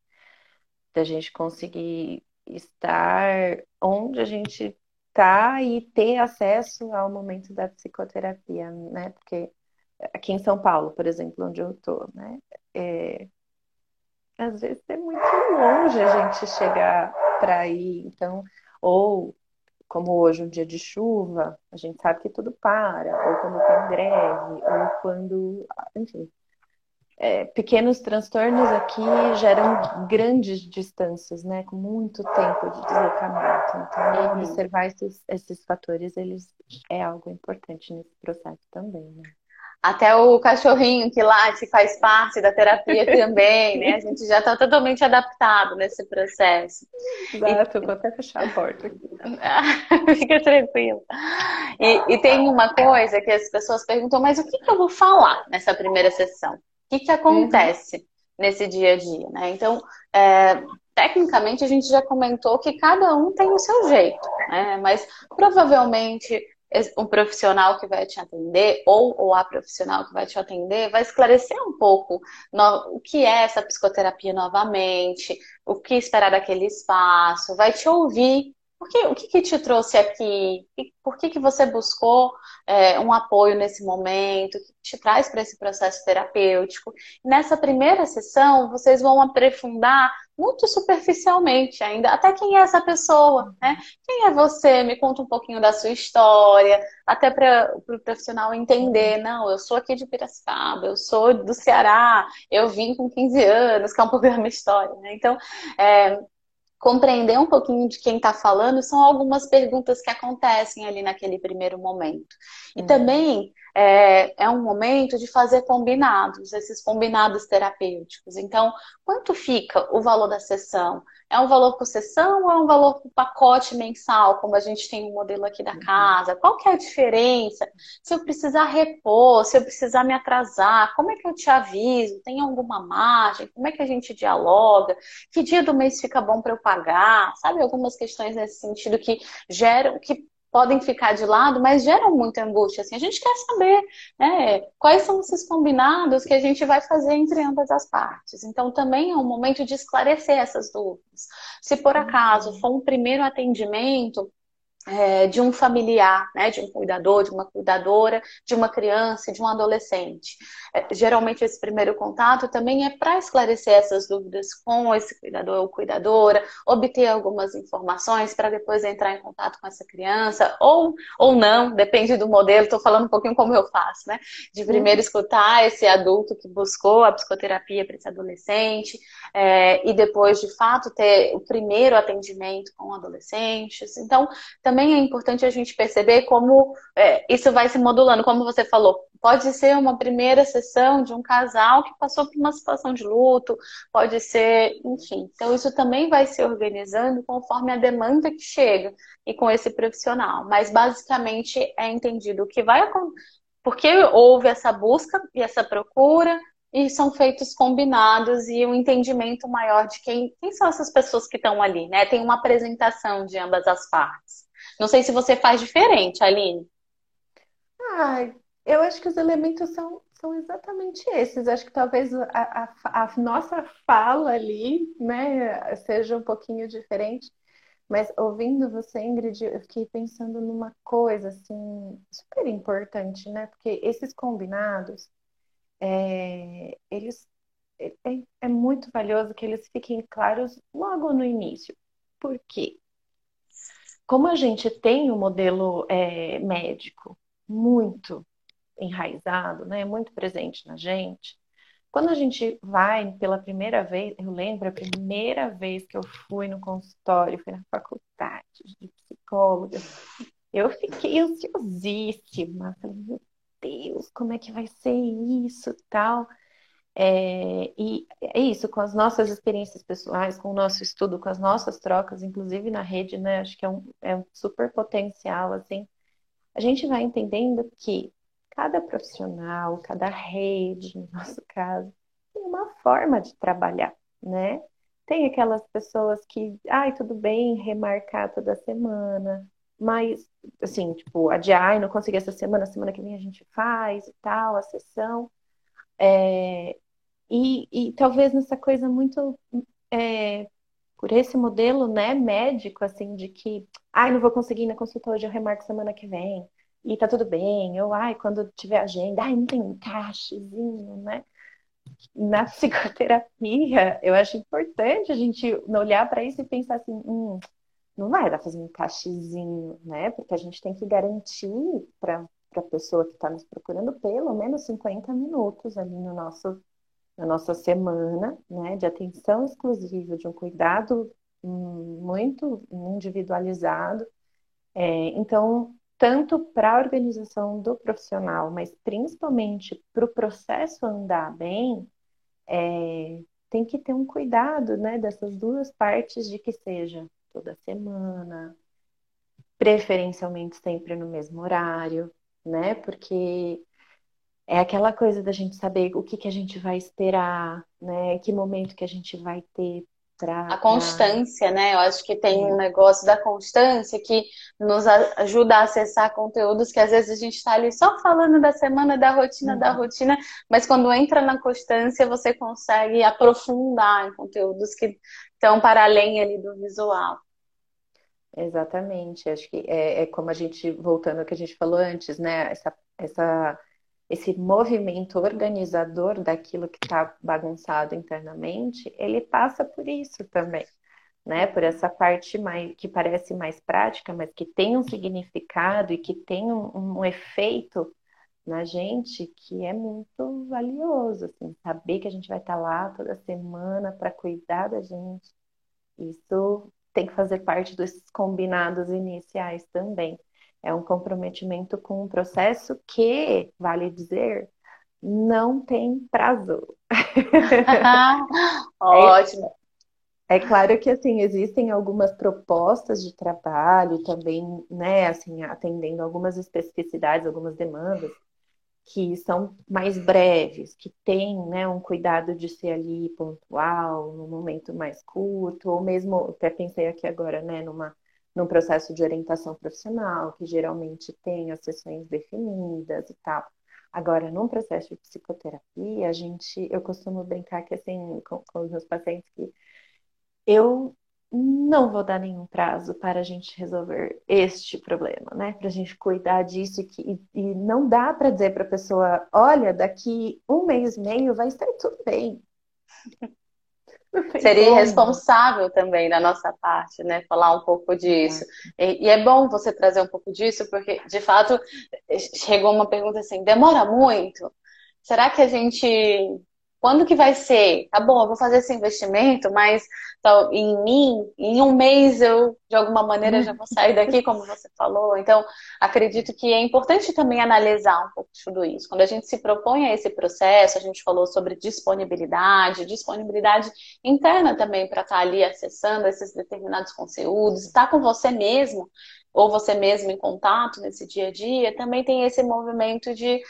de a gente conseguir estar onde a gente tá e ter acesso ao momento da psicoterapia, né? Porque aqui em São Paulo, por exemplo, onde eu tô, né? É, às vezes é muito longe a gente chegar para ir, então, ou como hoje um dia de chuva, a gente sabe que tudo para, ou quando tem greve, ou quando, enfim, é, pequenos transtornos aqui geram grandes distâncias, né? Com muito tempo de deslocamento. Então, uhum. observar esses, esses fatores, eles é algo importante nesse processo também, né? Até o cachorrinho que late faz parte da terapia também, né? A gente já está totalmente adaptado nesse processo. Exato, e... vou até fechar a porta. Fica tranquilo. E, e, tem uma coisa que as pessoas perguntam, mas o que, que eu vou falar nessa primeira sessão? O que, que acontece uhum. nesse dia a dia, né? Então, é, tecnicamente a gente já comentou que cada um tem o seu jeito, né? Mas provavelmente um profissional que vai te atender, ou, ou a profissional que vai te atender, vai esclarecer um pouco no, o que é essa psicoterapia novamente, o que esperar daquele espaço, vai te ouvir. Por que, o que, que te trouxe aqui? Por que, que você buscou é, um apoio nesse momento? Que te traz para esse processo terapêutico? nessa primeira sessão, vocês vão aprofundar muito superficialmente ainda. Até quem é essa pessoa, né? Quem é você? Me conta um pouquinho da sua história, até para o pro profissional entender. Não, eu sou aqui de Piracicaba, eu sou do Ceará, eu vim com 15 anos, que é um pouco da minha história, né? Então, é, compreender um pouquinho de quem está falando são algumas perguntas que acontecem ali naquele primeiro momento. E uhum. também é, é, um momento de fazer combinados, esses combinados terapêuticos. Então, quanto fica o valor da sessão? É um valor por sessão ou é um valor por pacote mensal, como a gente tem um modelo aqui da uhum. casa? Qual que é a diferença? Se eu precisar repor, se eu precisar me atrasar, como é que eu te aviso? Tem alguma margem? Como é que a gente dialoga? Que dia do mês fica bom para eu pagar? Sabe, algumas questões nesse sentido que geram, que podem ficar de lado, mas geram muita angústia. Assim, a gente quer saber né, quais são esses combinados que a gente vai fazer entre ambas as partes. Então, também é um momento de esclarecer essas dúvidas. Se por acaso for um primeiro atendimento, é, de um familiar, né, de um cuidador, de uma cuidadora, de uma criança, de um adolescente. É, geralmente esse primeiro contato também é para esclarecer essas dúvidas com esse cuidador ou cuidadora, obter algumas informações para depois entrar em contato com essa criança, ou, ou não, depende do modelo, estou falando um pouquinho como eu faço, né? De primeiro uhum. escutar esse adulto que buscou a psicoterapia para esse adolescente, é, e depois, de fato, ter o primeiro atendimento com adolescentes. Então, também também é importante a gente perceber como é, isso vai se modulando, como você falou. Pode ser uma primeira sessão de um casal que passou por uma situação de luto, pode ser, enfim. Então, isso também vai se organizando conforme a demanda que chega e com esse profissional. Mas, basicamente, é entendido o que vai acontecer, porque houve essa busca e essa procura, e são feitos combinados e um entendimento maior de quem, quem são essas pessoas que estão ali, né? Tem uma apresentação de ambas as partes. Não sei se você faz diferente, Aline. Eu acho que os elementos são, são exatamente esses. Acho que talvez a, a, a nossa fala ali, né, seja um pouquinho diferente. Mas ouvindo você, Ingrid, eu fiquei pensando numa coisa assim super importante, né? Porque esses combinados, é, eles é, é muito valioso que eles fiquem claros logo no início. Por quê? Como a gente tem o um modelo é, médico muito enraizado, né, muito presente na gente, quando a gente vai pela primeira vez, eu lembro a primeira vez que eu fui no consultório, fui na faculdade de psicóloga, eu fiquei ansiosíssima, falei, meu Deus, como é que vai ser isso, tal. É, e é isso, com as nossas experiências pessoais, com o nosso estudo, com as nossas trocas, inclusive na rede, né? Acho que é um, é um super potencial, assim. A gente vai entendendo que cada profissional, cada rede, no nosso caso, tem uma forma de trabalhar, né? Tem aquelas pessoas que, ai, tudo bem, remarcar toda semana, mas, assim, tipo, adiar, ai, não consegui essa semana, semana que vem a gente faz e tal, a sessão. É, e, e talvez nessa coisa muito é, por esse modelo, né, médico, assim, de que, ai, não vou conseguir ir na consulta hoje, eu remarco semana que vem, e tá tudo bem, ou, ai, quando tiver agenda, ai, não tem encaixezinho, né? Na psicoterapia, eu acho importante a gente olhar para isso e pensar assim, hum, não vai dar fazer um encaixezinho, né? Porque a gente tem que garantir para a pessoa que está nos procurando pelo menos 50 minutos ali no nosso na nossa semana, né, de atenção exclusiva, de um cuidado muito individualizado. É, então, tanto para a organização do profissional, mas principalmente para o processo andar bem, é, tem que ter um cuidado né, dessas duas partes de que seja toda semana, preferencialmente sempre no mesmo horário, né? Porque é aquela coisa da gente saber o que, que a gente vai esperar, né? Que momento que a gente vai ter para. A constância, né? Eu acho que tem um negócio da constância que nos ajuda a acessar conteúdos que às vezes a gente está ali só falando da semana, da rotina, uhum. da rotina, mas quando entra na constância você consegue aprofundar em conteúdos que estão para além ali do visual. Exatamente, acho que é, é como a gente, voltando ao que a gente falou antes, né? Essa, essa esse movimento organizador daquilo que está bagunçado internamente, ele passa por isso também, né? Por essa parte mais que parece mais prática, mas que tem um significado e que tem um, um efeito na gente que é muito valioso, assim, saber que a gente vai estar tá lá toda semana para cuidar da gente. Isso tem que fazer parte dos combinados iniciais também. É um comprometimento com um processo que, vale dizer, não tem prazo. Ótimo. É, é, claro que assim existem algumas propostas de trabalho também, né, assim, atendendo algumas especificidades, algumas demandas que são mais breves, que têm né, um cuidado de ser ali pontual, num momento mais curto, ou mesmo, até pensei aqui agora, né, numa, num processo de orientação profissional, que geralmente tem as sessões definidas e tal. Agora, num processo de psicoterapia, a gente, eu costumo brincar que assim, com, com os meus pacientes, que eu não vou dar nenhum prazo para a gente resolver este problema, né? Para a gente cuidar disso e, que, e não dá para dizer para a pessoa, olha, daqui um mês e meio vai estar tudo bem. Seria irresponsável também da nossa parte, né? Falar um pouco disso. E, e, é bom você trazer um pouco disso, porque, de fato, chegou uma pergunta assim: demora muito? Será que a gente quando que vai ser? Tá bom, eu vou fazer esse investimento, mas tá, em mim, em um mês eu, de alguma maneira, já vou sair daqui, como você falou. Então, acredito que é importante também analisar um pouco tudo isso. Quando a gente se propõe a esse processo, a gente falou sobre disponibilidade, disponibilidade interna também para estar tá ali acessando esses determinados conteúdos, estar tá com você mesmo ou você mesmo em contato nesse dia a dia, também tem esse movimento de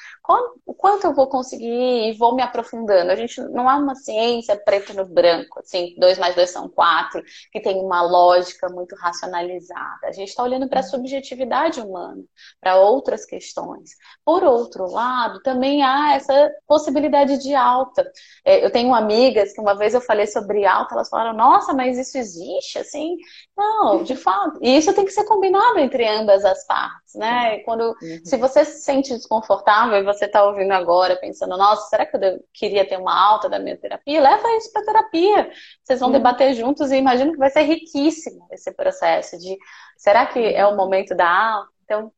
o quanto eu vou conseguir e vou me aprofundando. A gente não é uma ciência preto no branco, assim, dois mais dois são quatro, que tem uma lógica muito racionalizada. A gente está olhando para a subjetividade humana, para outras questões. Por outro lado, também há essa possibilidade de alta. É, eu tenho amigas que uma vez eu falei sobre alta, elas falaram, nossa, mas isso existe, assim? Não, de fato. E isso tem que ser combinado entre ambas as partes, né? Quando, uhum. se você se sente desconfortável e você está ouvindo agora, pensando, nossa, será que eu queria ter uma alta da minha terapia? Leva isso para terapia. Vocês vão uhum. debater juntos e imagino que vai ser riquíssimo esse processo de, será que é o momento da alta? Então,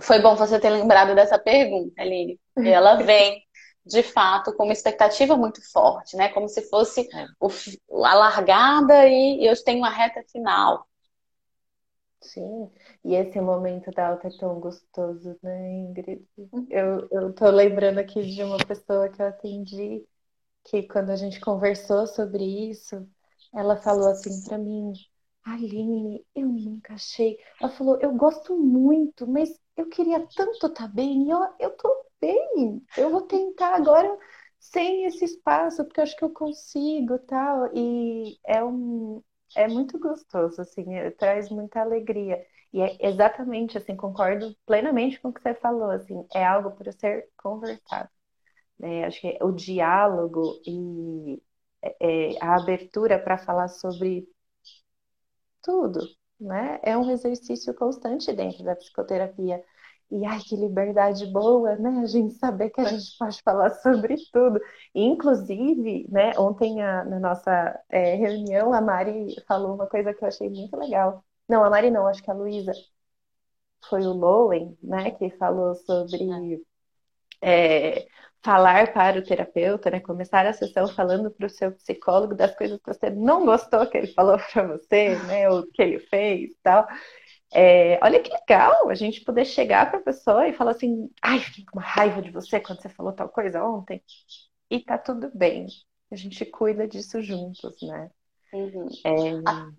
foi bom você ter lembrado dessa pergunta, Aline. E ela vem de fato, com uma expectativa muito forte, né? Como se fosse é. o, a largada e, e eu tenho uma reta final. Sim, e esse momento da alta é tão gostoso, né, Ingrid? Uhum. Eu, eu tô lembrando aqui de uma pessoa que eu atendi, que quando a gente conversou sobre isso, ela falou assim para mim, Aline, eu nunca achei. Ela falou, eu gosto muito, mas eu queria tanto estar tá bem, e eu, eu tô bem, eu vou tentar agora sem esse espaço, porque eu acho que eu consigo, tal. E é um, é muito gostoso, assim, é, traz muita alegria. E é exatamente assim, concordo plenamente com o que você falou, assim, é algo para ser conversado. Né? Acho que o diálogo e é, é a abertura para falar sobre tudo, né? É um exercício constante dentro da psicoterapia. E ai, que liberdade boa, né? A gente saber que a gente pode falar sobre tudo. inclusive, né, ontem a, na nossa é, reunião, a Mari falou uma coisa que eu achei muito legal. Não, a Mari não, acho que a Luísa. Foi o Lowen, né, que falou sobre é, falar para o terapeuta, né? Começar a sessão falando para o seu psicólogo das coisas que você não gostou que ele falou para você, né? Ou que ele fez e tal. É, olha que legal a gente poder chegar para a pessoa e falar assim: ai, fiquei com uma raiva de você quando você falou tal coisa ontem. E tá tudo bem. A gente cuida disso juntos, né? Uhum. É...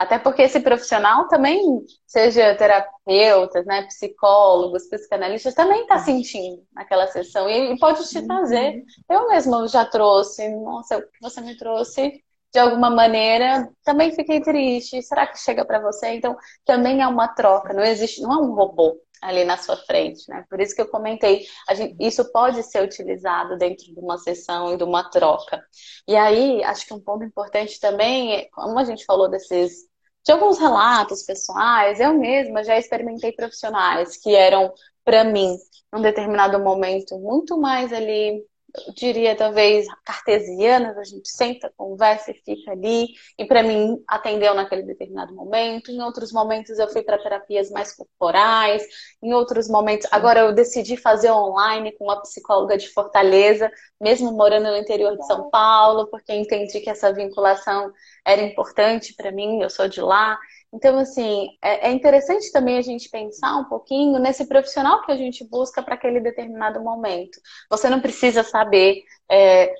Até porque esse profissional também, seja terapeutas, né, psicólogos, psicanalistas, também está sentindo naquela sessão e, pode te trazer. Uhum. Eu mesma já trouxe, nossa, o que você me trouxe de alguma maneira, também fiquei triste. Será que chega para você? Então, também é uma troca, não existe, não é um robô ali na sua frente, né? Por isso que eu comentei, gente, isso pode ser utilizado dentro de uma sessão e de uma troca. E aí, acho que um ponto importante também, é, como a gente falou desses de alguns relatos pessoais, eu mesma já experimentei profissionais que eram para mim num determinado momento muito mais ali eu diria talvez cartesianas, a gente senta, conversa e fica ali, e para mim atendeu naquele determinado momento. Em outros momentos eu fui para terapias mais corporais, em outros momentos, agora eu decidi fazer online com uma psicóloga de Fortaleza, mesmo morando no interior de São Paulo, porque entendi que essa vinculação era importante para mim, eu sou de lá. Então, assim, é, é interessante também a gente pensar um pouquinho nesse profissional que a gente busca para aquele determinado momento. Você não precisa saber é,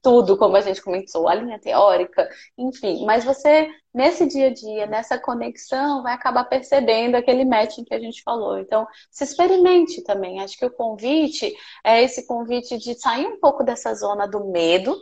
tudo, como a gente comentou, a linha teórica, enfim, mas você, nesse dia a dia, nessa conexão, vai acabar percebendo aquele matching que a gente falou. Então, se experimente também. Acho que o convite é esse convite de sair um pouco dessa zona do medo,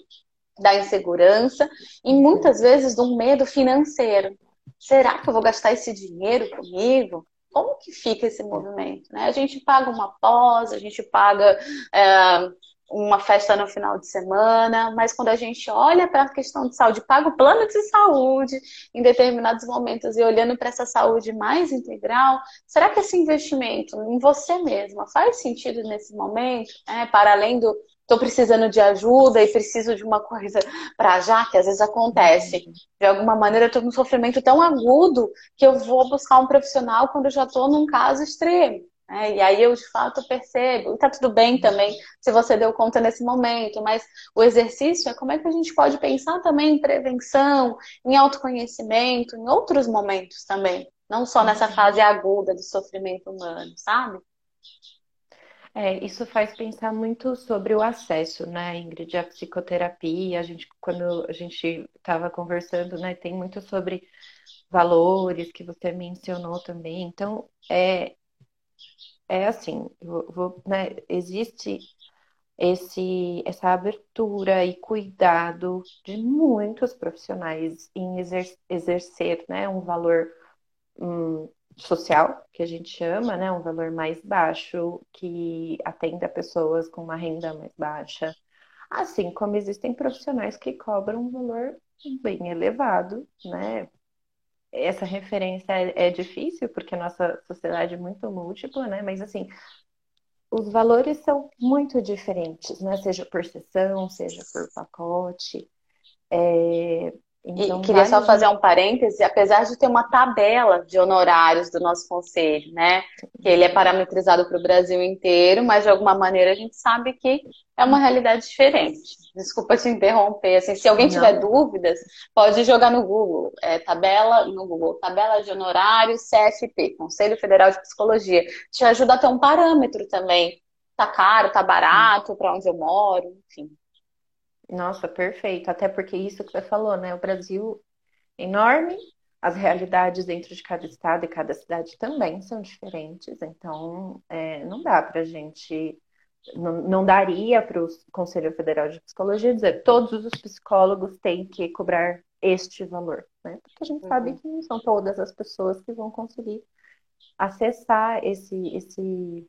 da insegurança e muitas vezes do medo financeiro será que eu vou gastar esse dinheiro comigo? Como que fica esse movimento? Né? A gente paga uma pós, a gente paga é, uma festa no final de semana, mas quando a gente olha para a questão de saúde, paga o plano de saúde em determinados momentos e olhando para essa saúde mais integral, será que esse investimento em você mesma faz sentido nesse momento? É, para além do, estou precisando de ajuda e preciso de uma coisa para já, que às vezes acontece. De alguma maneira, eu estou num sofrimento tão agudo que eu vou buscar um profissional quando eu já estou num caso extremo. Né? E aí eu, de fato, percebo. E tá tudo bem também se você deu conta nesse momento, mas o exercício é como é que a gente pode pensar também em prevenção, em autoconhecimento, em outros momentos também. Não só nessa fase aguda do sofrimento humano, sabe? É, isso faz pensar muito sobre o acesso, né, Ingrid, à psicoterapia. A gente, quando a gente estava conversando, né, tem muito sobre valores que você mencionou também. Então, é, é assim, vou, né, existe esse, essa abertura e cuidado de muitos profissionais em exer exercer né, um valor hum, social, que a gente chama, né, um valor mais baixo, que atenda pessoas com uma renda mais baixa. Assim como existem profissionais que cobram um valor bem elevado, né? Essa referência é, é difícil, porque a nossa sociedade é muito múltipla, né? Mas, assim, os valores são muito diferentes, né? Seja por sessão, seja por pacote. É, então, e queria só fazer um parêntese, apesar de ter uma tabela de honorários do nosso conselho, né? Que ele é parametrizado para o Brasil inteiro, mas de alguma maneira a gente sabe que é uma realidade diferente. Desculpa te interromper. Assim, se alguém tiver Não. dúvidas, pode jogar no Google. É, tabela no Google, tabela de honorários CFP, Conselho Federal de Psicologia. Te ajuda a ter um parâmetro também. Tá caro, tá barato, para onde eu moro, enfim. Nossa, perfeito. Até porque isso que você falou, né? O Brasil é enorme, as realidades dentro de cada estado e cada cidade também são diferentes, então é, não dá para a gente, não, não daria para o Conselho Federal de Psicologia dizer todos os psicólogos têm que cobrar este valor, né? Porque a gente uhum. sabe que não são todas as pessoas que vão conseguir acessar esse, esse,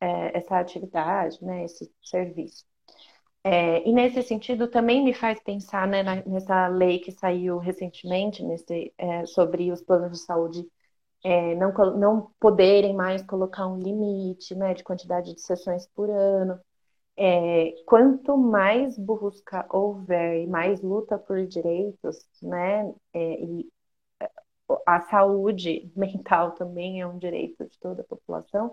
é, essa atividade, né? Esse serviço. É, e nesse sentido também me faz pensar né, nessa lei que saiu recentemente nesse, é, sobre os planos de saúde é, não, não poderem mais colocar um limite né, de quantidade de sessões por ano. É, quanto mais busca houver e mais luta por direitos, né, é, e a saúde mental também é um direito de toda a população,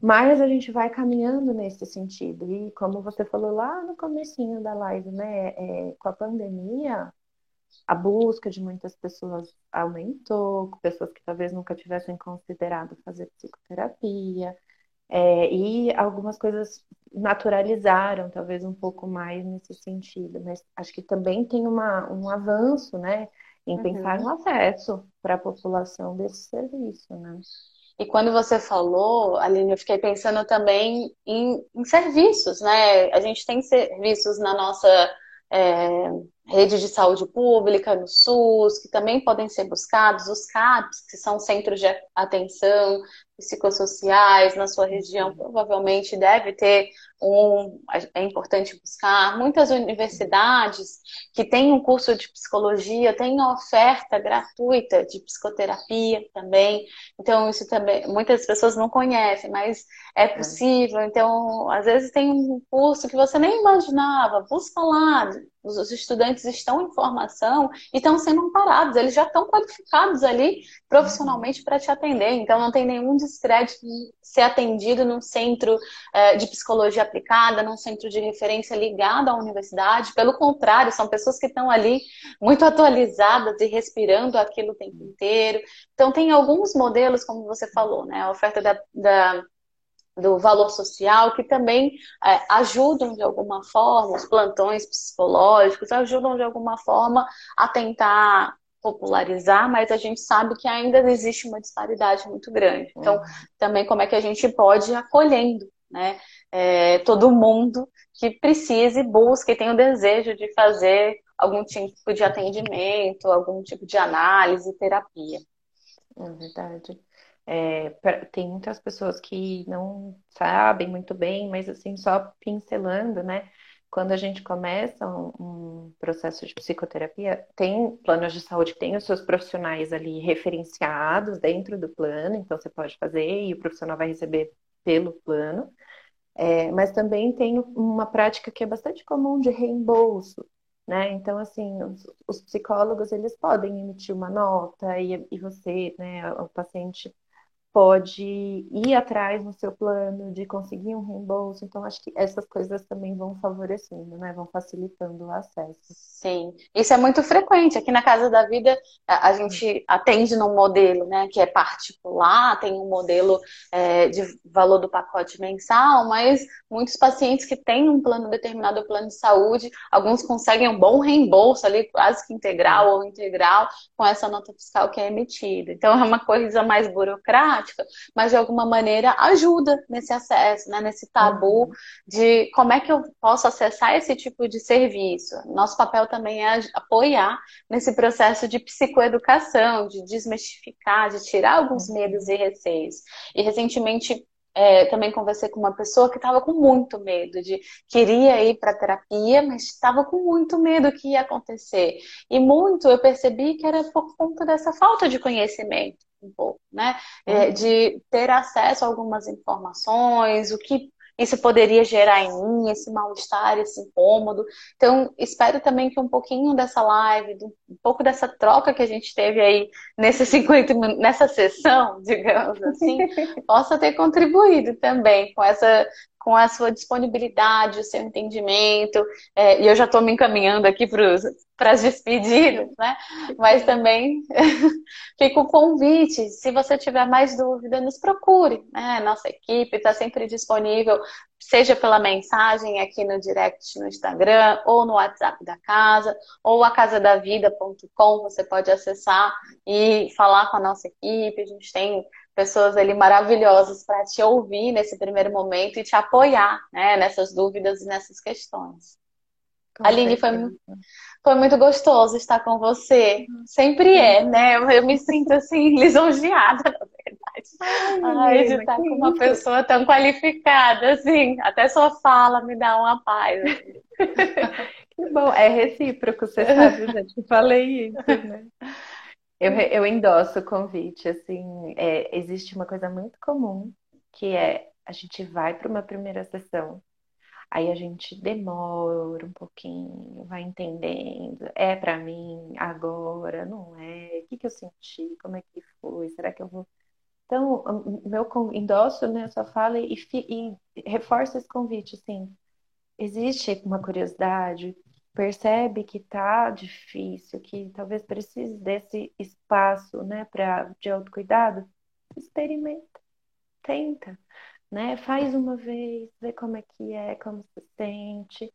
mas a gente vai caminhando nesse sentido. E como você falou lá no comecinho da live, né? É, com a pandemia, a busca de muitas pessoas aumentou, pessoas que talvez nunca tivessem considerado fazer psicoterapia. É, e algumas coisas naturalizaram, talvez um pouco mais nesse sentido. Mas acho que também tem uma, um avanço, né? Em pensar uhum. no acesso para a população desse serviço, né? E quando você falou, Aline, eu fiquei pensando também em, em serviços, né? A gente tem serviços na nossa é, rede de saúde pública, no SUS, que também podem ser buscados, os CAPs, que são centros de atenção psicossociais na sua região, provavelmente deve ter um, é importante buscar. Muitas universidades que têm um curso de psicologia têm oferta gratuita de psicoterapia também. Então, isso também, muitas pessoas não conhecem, mas é, é possível. Então, às vezes tem um curso que você nem imaginava, busca lá. Os estudantes estão em formação e estão sendo amparados, eles já estão qualificados ali profissionalmente para te atender. Então, não tem nenhum descrédito ser atendido num centro é, de psicologia aplicada, num centro de referência ligado à universidade. Pelo contrário, são pessoas que estão ali muito atualizadas e respirando aquilo o tempo inteiro. Então, tem alguns modelos, como você falou, né? A oferta da, da do valor social, que também é, ajudam de alguma forma, os plantões psicológicos ajudam de alguma forma a tentar popularizar, mas a gente sabe que ainda existe uma disparidade muito grande. Então, também como é que a gente pode ir acolhendo, né, é, todo mundo que precise, busque tem o desejo de fazer algum tipo de atendimento, algum tipo de análise, terapia. É verdade. É, tem muitas pessoas que não sabem muito bem, mas assim, só pincelando, né? Quando a gente começa um, um processo de psicoterapia, tem planos de saúde que tem os seus profissionais ali referenciados dentro do plano, então você pode fazer e o profissional vai receber pelo plano. É, mas também tem uma prática que é bastante comum de reembolso, né? Então, assim, os, os psicólogos, eles podem emitir uma nota e, e você, né, o paciente pode ir atrás no seu plano de conseguir um reembolso. Então, acho que essas coisas também vão favorecendo, né? Vão facilitando o acesso. Sim, isso é muito frequente. Aqui na Casa da Vida, a, gente atende num modelo, né, que é particular, tem um modelo é, de valor do pacote mensal, mas muitos pacientes que têm um plano determinado, plano de saúde, alguns conseguem um bom reembolso ali, quase que integral ou integral, com essa nota fiscal que é emitida. Então, é uma coisa mais burocrática prática, mas de alguma maneira ajuda nesse acesso, né, nesse tabu uhum. de como é que eu posso acessar esse tipo de serviço. Nosso papel também é apoiar nesse processo de psicoeducação, de desmistificar, de tirar alguns uhum. medos e receios. E recentemente é, também conversei com uma pessoa que estava com muito medo de queria ir para terapia, mas estava com muito medo que ia acontecer. E muito eu percebi que era por conta dessa falta de conhecimento um pouco, né? É, uhum. de ter acesso a algumas informações, o que isso poderia gerar em mim, esse mal-estar, esse incômodo. Então, espero também que um pouquinho dessa live, um pouco dessa troca que a gente teve aí nesses 50 nessa sessão, digamos assim, possa ter contribuído também com essa com a sua disponibilidade, o seu entendimento, é, e eu já estou me encaminhando aqui para as despedidas, né? Mas também fica o convite, se você tiver mais dúvida, nos procure, né? Nossa equipe está sempre disponível, seja pela mensagem aqui no direct no Instagram, ou no WhatsApp da casa, ou a casadavida.com, você pode acessar e falar com a nossa equipe, a gente tem pessoas ali maravilhosas para te ouvir nesse primeiro momento e te apoiar né, nessas dúvidas e nessas questões. Com Aline, foi, foi muito gostoso estar com você. Sempre é, né? Eu, eu me sinto assim, lisonjeada, na verdade. Ai, Ai de estar com uma pessoa tão qualificada, assim. Até sua fala me dá uma paz. Assim. que bom, é recíproco, você sabe, já te falei isso, né? Eu, eu endosso o convite, assim, é, existe uma coisa muito comum, que é a gente vai para uma primeira sessão, aí a gente demora um pouquinho, vai entendendo, é para mim agora, não é, o que, que eu senti, como é que foi, será que eu vou... Então, meu endosso nessa fala e, e reforço esse convite, assim, existe uma curiosidade, percebe que tá difícil, que talvez precise desse espaço, né, para de autocuidado, experimenta, tenta, né? Faz uma vez, vê como é que é, como se sente.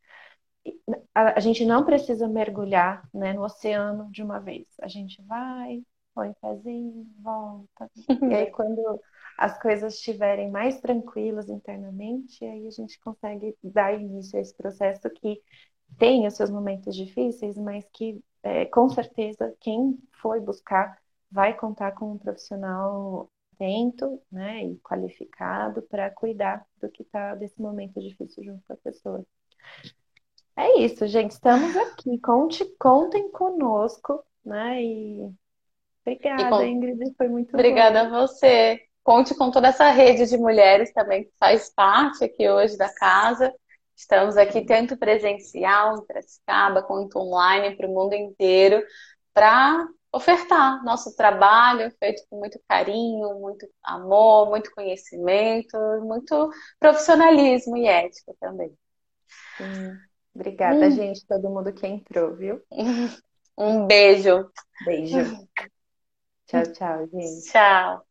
A, a gente não precisa mergulhar, né, no oceano de uma vez. A gente vai, põe pezinho, volta. e aí quando as coisas estiverem mais tranquilas internamente, aí a gente consegue dar início a esse processo que tem os seus momentos difíceis, mas que é, com certeza quem foi buscar vai contar com um profissional atento, né, e qualificado para cuidar do que está desse momento difícil junto com a pessoa. É isso, gente. Estamos aqui. Conte, contem conosco, né? E obrigada, e. Ingrid. Foi muito Obrigada bom. a você. Conte com toda essa rede de mulheres também que faz parte aqui hoje da casa. Estamos aqui tanto presencial em Piracicaba quanto online para o mundo inteiro para ofertar nosso trabalho feito com muito carinho, muito amor, muito conhecimento, muito profissionalismo e ética também. Sim. Obrigada, hum. gente, todo mundo que entrou, viu? Um beijo. Beijo. tchau, tchau, gente. Tchau.